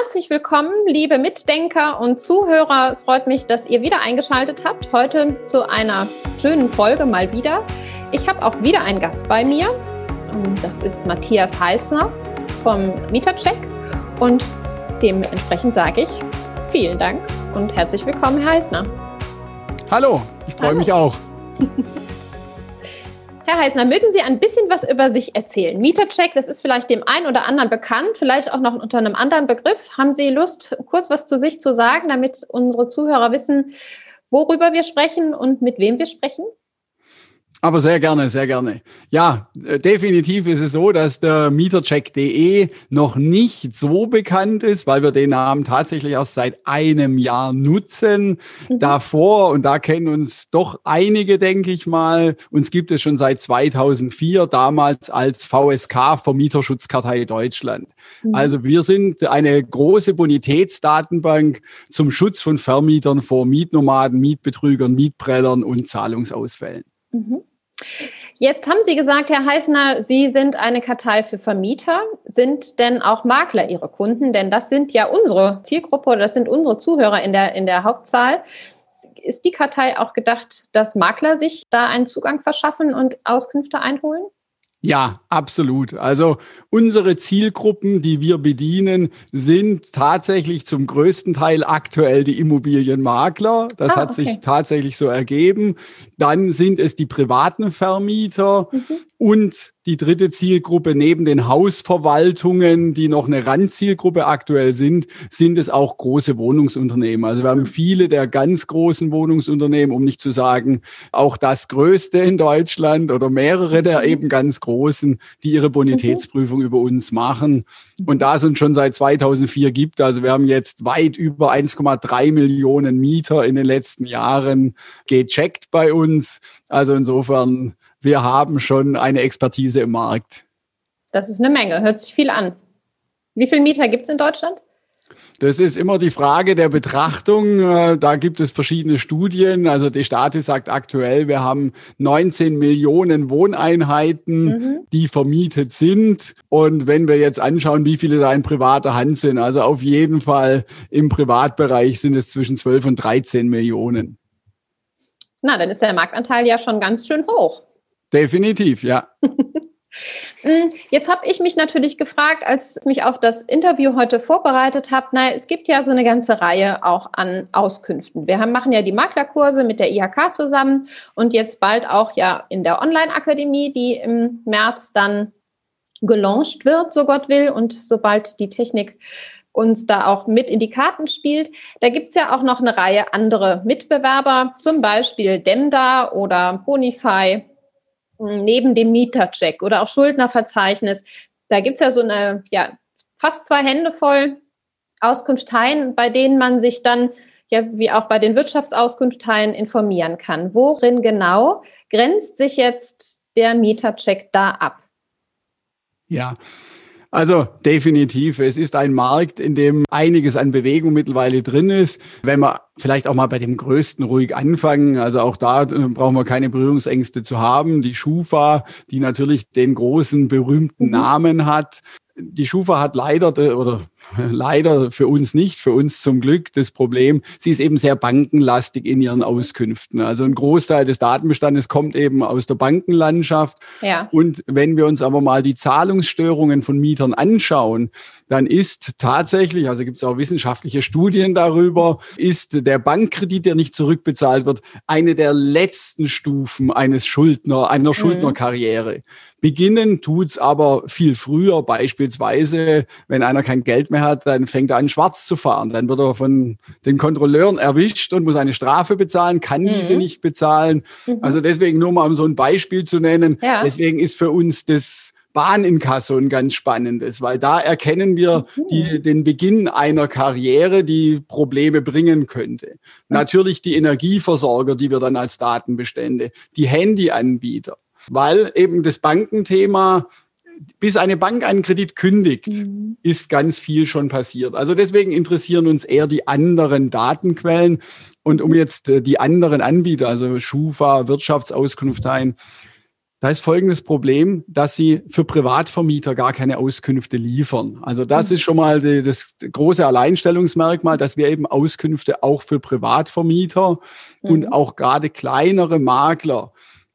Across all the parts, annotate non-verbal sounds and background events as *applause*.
Herzlich willkommen, liebe Mitdenker und Zuhörer. Es freut mich, dass ihr wieder eingeschaltet habt. Heute zu einer schönen Folge mal wieder. Ich habe auch wieder einen Gast bei mir. Das ist Matthias Heißner vom Mietercheck. Und dementsprechend sage ich vielen Dank und herzlich willkommen, Herr Heißner. Hallo, ich freue mich auch. *laughs* Herr Heißner, mögen Sie ein bisschen was über sich erzählen? Mietercheck, das ist vielleicht dem einen oder anderen bekannt, vielleicht auch noch unter einem anderen Begriff. Haben Sie Lust, kurz was zu sich zu sagen, damit unsere Zuhörer wissen, worüber wir sprechen und mit wem wir sprechen? Aber sehr gerne, sehr gerne. Ja, äh, definitiv ist es so, dass der Mietercheck.de noch nicht so bekannt ist, weil wir den Namen tatsächlich erst seit einem Jahr nutzen. Mhm. Davor, und da kennen uns doch einige, denke ich mal, uns gibt es schon seit 2004, damals als VSK Vermieterschutzkartei Deutschland. Mhm. Also wir sind eine große Bonitätsdatenbank zum Schutz von Vermietern vor Mietnomaden, Mietbetrügern, Mietprellern und Zahlungsausfällen. Mhm. Jetzt haben Sie gesagt, Herr Heißner, Sie sind eine Kartei für Vermieter. Sind denn auch Makler Ihre Kunden? Denn das sind ja unsere Zielgruppe oder das sind unsere Zuhörer in der, in der Hauptzahl. Ist die Kartei auch gedacht, dass Makler sich da einen Zugang verschaffen und Auskünfte einholen? Ja, absolut. Also unsere Zielgruppen, die wir bedienen, sind tatsächlich zum größten Teil aktuell die Immobilienmakler. Das ah, hat okay. sich tatsächlich so ergeben. Dann sind es die privaten Vermieter mhm. und die dritte Zielgruppe neben den Hausverwaltungen, die noch eine Randzielgruppe aktuell sind, sind es auch große Wohnungsunternehmen. Also wir haben viele der ganz großen Wohnungsunternehmen, um nicht zu sagen, auch das größte in Deutschland oder mehrere der mhm. eben ganz großen, die ihre Bonitätsprüfung über uns machen. Und da es uns schon seit 2004 gibt, also wir haben jetzt weit über 1,3 Millionen Mieter in den letzten Jahren gecheckt bei uns. Also insofern wir haben schon eine Expertise im Markt. Das ist eine Menge, hört sich viel an. Wie viele Mieter gibt es in Deutschland? Das ist immer die Frage der Betrachtung. Äh, da gibt es verschiedene Studien. Also die Statis sagt aktuell, wir haben 19 Millionen Wohneinheiten, mhm. die vermietet sind. Und wenn wir jetzt anschauen, wie viele da in privater Hand sind, also auf jeden Fall im Privatbereich sind es zwischen 12 und 13 Millionen. Na, dann ist der Marktanteil ja schon ganz schön hoch. Definitiv, ja. *laughs* Mm, jetzt habe ich mich natürlich gefragt, als ich mich auf das Interview heute vorbereitet habe, naja, es gibt ja so eine ganze Reihe auch an Auskünften. Wir haben, machen ja die Maklerkurse mit der IHK zusammen und jetzt bald auch ja in der Online-Akademie, die im März dann gelauncht wird, so Gott will, und sobald die Technik uns da auch mit in die Karten spielt. Da gibt es ja auch noch eine Reihe andere Mitbewerber, zum Beispiel Demda oder Bonify neben dem Mietercheck oder auch Schuldnerverzeichnis, da gibt es ja so eine, ja, fast zwei Hände voll Auskunfteien, bei denen man sich dann, ja, wie auch bei den Wirtschaftsauskunfteien informieren kann. Worin genau grenzt sich jetzt der Mietercheck da ab? Ja, also definitiv. Es ist ein Markt, in dem einiges an Bewegung mittlerweile drin ist. Wenn wir vielleicht auch mal bei dem Größten ruhig anfangen, also auch da äh, brauchen wir keine Berührungsängste zu haben. Die Schufa, die natürlich den großen berühmten mhm. Namen hat, die Schufa hat leider oder *laughs* leider für uns nicht, für uns zum Glück das Problem, sie ist eben sehr bankenlastig in ihren Auskünften. Also ein Großteil des Datenbestandes kommt eben aus der Bankenlandschaft. Ja. Und wenn wir uns aber mal die Zahlungsstörungen von Mietern anschauen, dann ist tatsächlich, also gibt es auch wissenschaftliche Studien darüber, ist der Bankkredit, der nicht zurückbezahlt wird, eine der letzten Stufen eines Schuldner, einer mhm. Schuldnerkarriere. Beginnen tut's aber viel früher, beispielsweise, wenn einer kein Geld mehr hat, dann fängt er an, schwarz zu fahren. Dann wird er von den Kontrolleuren erwischt und muss eine Strafe bezahlen, kann mhm. diese nicht bezahlen. Mhm. Also deswegen nur mal um so ein Beispiel zu nennen. Ja. Deswegen ist für uns das Bahninkasso ein ganz spannendes, weil da erkennen wir mhm. die, den Beginn einer Karriere, die Probleme bringen könnte. Natürlich die Energieversorger, die wir dann als Datenbestände, die Handyanbieter weil eben das Bankenthema bis eine Bank einen Kredit kündigt, mhm. ist ganz viel schon passiert. Also deswegen interessieren uns eher die anderen Datenquellen. Und um jetzt äh, die anderen Anbieter, also Schufa, Wirtschaftsauskunft ein, Da ist folgendes Problem, dass sie für Privatvermieter gar keine Auskünfte liefern. Also das mhm. ist schon mal die, das große Alleinstellungsmerkmal, dass wir eben Auskünfte auch für Privatvermieter mhm. und auch gerade kleinere Makler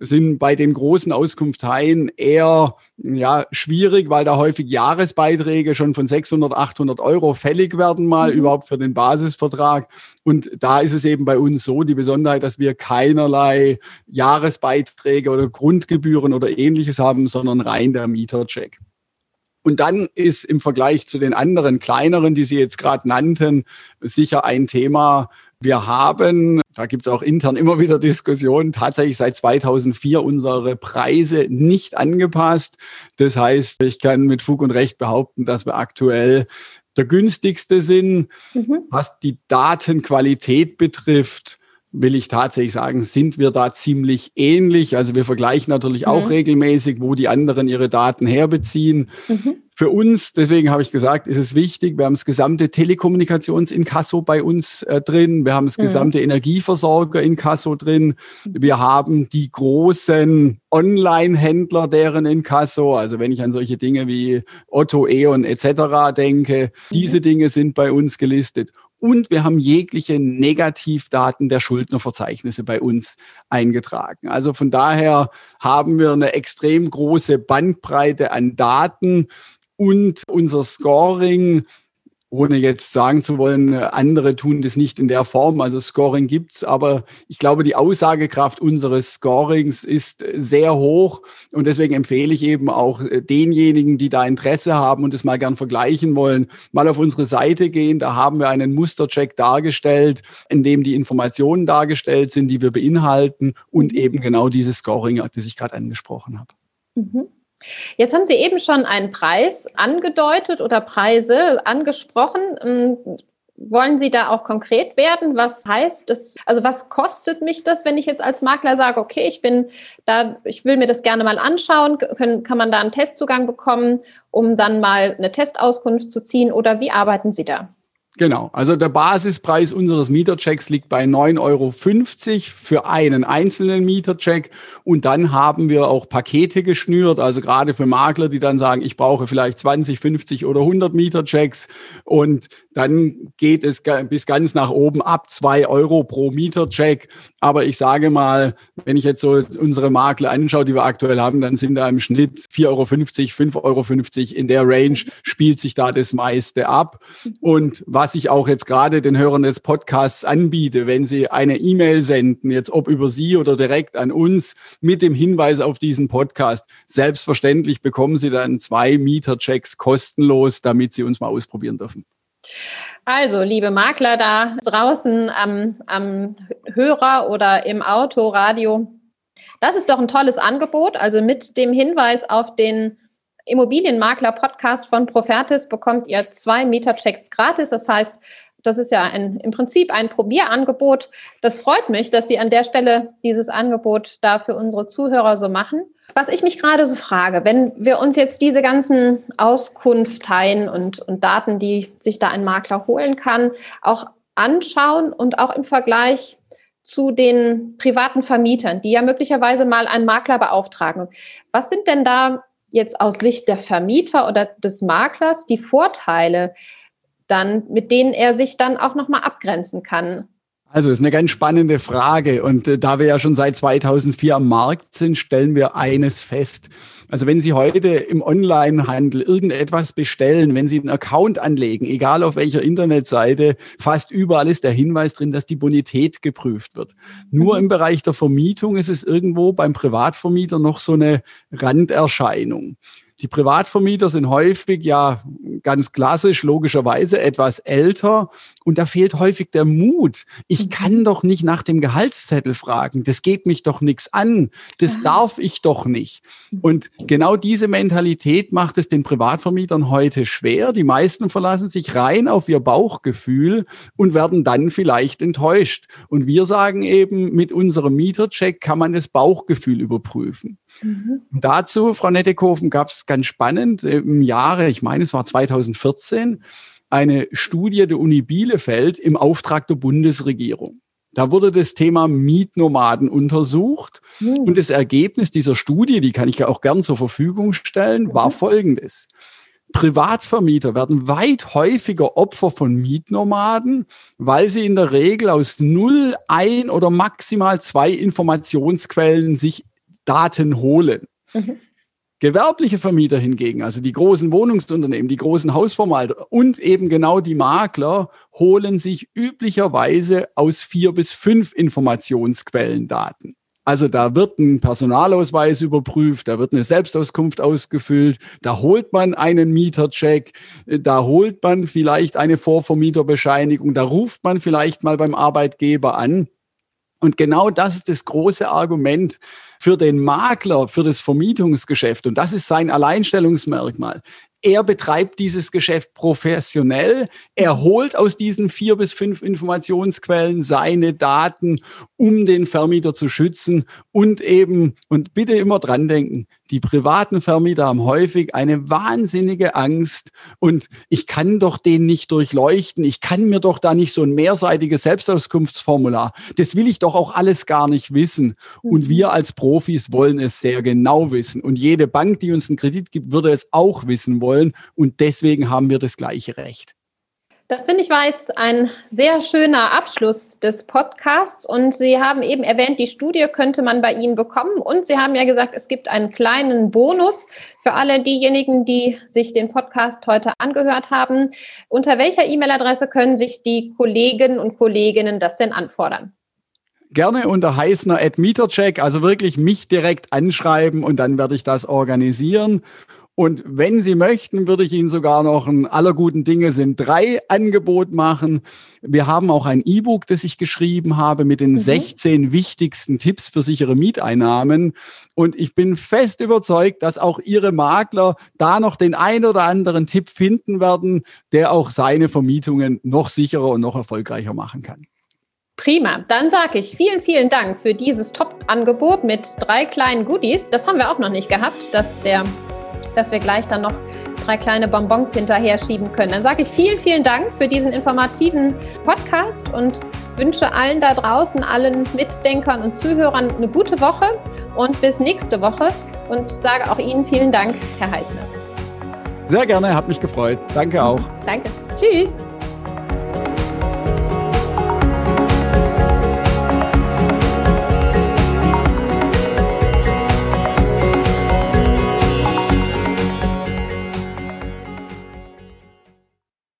sind bei den großen Auskunfteien eher ja, schwierig, weil da häufig Jahresbeiträge schon von 600, 800 Euro fällig werden, mal mhm. überhaupt für den Basisvertrag. Und da ist es eben bei uns so, die Besonderheit, dass wir keinerlei Jahresbeiträge oder Grundgebühren oder ähnliches haben, sondern rein der Mietercheck. Und dann ist im Vergleich zu den anderen kleineren, die Sie jetzt gerade nannten, sicher ein Thema, wir haben, da gibt es auch intern immer wieder Diskussionen, tatsächlich seit 2004 unsere Preise nicht angepasst. Das heißt, ich kann mit Fug und Recht behaupten, dass wir aktuell der günstigste sind. Mhm. Was die Datenqualität betrifft, will ich tatsächlich sagen, sind wir da ziemlich ähnlich. Also wir vergleichen natürlich mhm. auch regelmäßig, wo die anderen ihre Daten herbeziehen. Mhm. Für uns, deswegen habe ich gesagt, ist es wichtig, wir haben das gesamte Telekommunikationsinkasso bei uns äh, drin, wir haben das mhm. gesamte Energieversorger-Inkasso drin, wir haben die großen Online-Händler, deren Inkasso, also wenn ich an solche Dinge wie Otto, E.ON etc. denke, diese mhm. Dinge sind bei uns gelistet und wir haben jegliche Negativdaten der Schuldnerverzeichnisse bei uns eingetragen. Also von daher haben wir eine extrem große Bandbreite an Daten und unser Scoring ohne jetzt sagen zu wollen, andere tun das nicht in der Form. Also Scoring gibt's, aber ich glaube, die Aussagekraft unseres Scorings ist sehr hoch und deswegen empfehle ich eben auch denjenigen, die da Interesse haben und es mal gern vergleichen wollen, mal auf unsere Seite gehen. Da haben wir einen Mustercheck dargestellt, in dem die Informationen dargestellt sind, die wir beinhalten und eben genau dieses Scoring, das ich gerade angesprochen habe. Mhm. Jetzt haben Sie eben schon einen Preis angedeutet oder Preise angesprochen. Ähm, wollen Sie da auch konkret werden? Was heißt das? Also was kostet mich das, wenn ich jetzt als Makler sage, okay, ich bin da, ich will mir das gerne mal anschauen, können, kann man da einen Testzugang bekommen, um dann mal eine Testauskunft zu ziehen oder wie arbeiten Sie da? Genau, also der Basispreis unseres Mieterchecks liegt bei 9,50 Euro für einen einzelnen Mietercheck. Und dann haben wir auch Pakete geschnürt, also gerade für Makler, die dann sagen, ich brauche vielleicht 20, 50 oder 100 Mieterchecks. Und dann geht es bis ganz nach oben ab 2 Euro pro Mietercheck. Aber ich sage mal, wenn ich jetzt so unsere Makler anschaue, die wir aktuell haben, dann sind da im Schnitt 4,50 Euro, 5,50 Euro. In der Range spielt sich da das meiste ab. Und was was ich auch jetzt gerade den Hörern des Podcasts anbiete, wenn sie eine E-Mail senden, jetzt ob über Sie oder direkt an uns mit dem Hinweis auf diesen Podcast. Selbstverständlich bekommen Sie dann zwei Mieterchecks kostenlos, damit Sie uns mal ausprobieren dürfen. Also, liebe Makler da draußen am, am Hörer oder im Auto, Radio, das ist doch ein tolles Angebot. Also mit dem Hinweis auf den Immobilienmakler-Podcast von Profertis bekommt ihr zwei Mieterchecks gratis. Das heißt, das ist ja ein, im Prinzip ein Probierangebot. Das freut mich, dass Sie an der Stelle dieses Angebot da für unsere Zuhörer so machen. Was ich mich gerade so frage, wenn wir uns jetzt diese ganzen Auskunfteien und, und Daten, die sich da ein Makler holen kann, auch anschauen und auch im Vergleich zu den privaten Vermietern, die ja möglicherweise mal einen Makler beauftragen. Was sind denn da jetzt aus Sicht der Vermieter oder des Maklers die Vorteile dann, mit denen er sich dann auch nochmal abgrenzen kann? Also ist eine ganz spannende Frage. Und äh, da wir ja schon seit 2004 am Markt sind, stellen wir eines fest. Also wenn Sie heute im Onlinehandel irgendetwas bestellen, wenn Sie einen Account anlegen, egal auf welcher Internetseite, fast überall ist der Hinweis drin, dass die Bonität geprüft wird. Nur mhm. im Bereich der Vermietung ist es irgendwo beim Privatvermieter noch so eine Randerscheinung. Die Privatvermieter sind häufig ja ganz klassisch, logischerweise etwas älter und da fehlt häufig der Mut. Ich mhm. kann doch nicht nach dem Gehaltszettel fragen. Das geht mich doch nichts an. Das darf ich doch nicht. Und genau diese Mentalität macht es den Privatvermietern heute schwer. Die meisten verlassen sich rein auf ihr Bauchgefühl und werden dann vielleicht enttäuscht. Und wir sagen eben, mit unserem Mietercheck kann man das Bauchgefühl überprüfen. Mhm. Dazu, Frau Nettekofen, gab es ganz spannend im Jahre, ich meine, es war 2014, eine Studie der Uni Bielefeld im Auftrag der Bundesregierung. Da wurde das Thema Mietnomaden untersucht. Mhm. Und das Ergebnis dieser Studie, die kann ich ja auch gern zur Verfügung stellen, war mhm. folgendes. Privatvermieter werden weit häufiger Opfer von Mietnomaden, weil sie in der Regel aus null, ein oder maximal zwei Informationsquellen sich Daten holen. Mhm. Gewerbliche Vermieter hingegen, also die großen Wohnungsunternehmen, die großen Hausverwalter und eben genau die Makler, holen sich üblicherweise aus vier bis fünf Informationsquellen Daten. Also da wird ein Personalausweis überprüft, da wird eine Selbstauskunft ausgefüllt, da holt man einen Mietercheck, da holt man vielleicht eine Vorvermieterbescheinigung, da ruft man vielleicht mal beim Arbeitgeber an. Und genau das ist das große Argument für den Makler, für das Vermietungsgeschäft. Und das ist sein Alleinstellungsmerkmal er betreibt dieses Geschäft professionell. Er holt aus diesen vier bis fünf Informationsquellen seine Daten, um den Vermieter zu schützen und eben, und bitte immer dran denken, die privaten Vermieter haben häufig eine wahnsinnige Angst und ich kann doch den nicht durchleuchten. Ich kann mir doch da nicht so ein mehrseitiges Selbstauskunftsformular. Das will ich doch auch alles gar nicht wissen. Und mhm. wir als Profis wollen es sehr genau wissen. Und jede Bank, die uns einen Kredit gibt, würde es auch wissen wollen. Und deswegen haben wir das gleiche Recht. Das finde ich war jetzt ein sehr schöner Abschluss des Podcasts. Und Sie haben eben erwähnt, die Studie könnte man bei Ihnen bekommen. Und Sie haben ja gesagt, es gibt einen kleinen Bonus für alle diejenigen, die sich den Podcast heute angehört haben. Unter welcher E-Mail-Adresse können sich die Kollegen und Kolleginnen das denn anfordern? Gerne unter Heißner at Mietercheck, also wirklich mich direkt anschreiben und dann werde ich das organisieren. Und wenn Sie möchten, würde ich Ihnen sogar noch ein aller guten Dinge sind drei Angebot machen. Wir haben auch ein E-Book, das ich geschrieben habe mit den mhm. 16 wichtigsten Tipps für sichere Mieteinnahmen. Und ich bin fest überzeugt, dass auch Ihre Makler da noch den ein oder anderen Tipp finden werden, der auch seine Vermietungen noch sicherer und noch erfolgreicher machen kann. Prima, dann sage ich vielen, vielen Dank für dieses Top-Angebot mit drei kleinen Goodies. Das haben wir auch noch nicht gehabt, dass der dass wir gleich dann noch drei kleine Bonbons hinterher schieben können. Dann sage ich vielen, vielen Dank für diesen informativen Podcast und wünsche allen da draußen, allen Mitdenkern und Zuhörern eine gute Woche und bis nächste Woche und sage auch Ihnen vielen Dank, Herr Heißner. Sehr gerne, hat mich gefreut. Danke auch. Danke. Tschüss.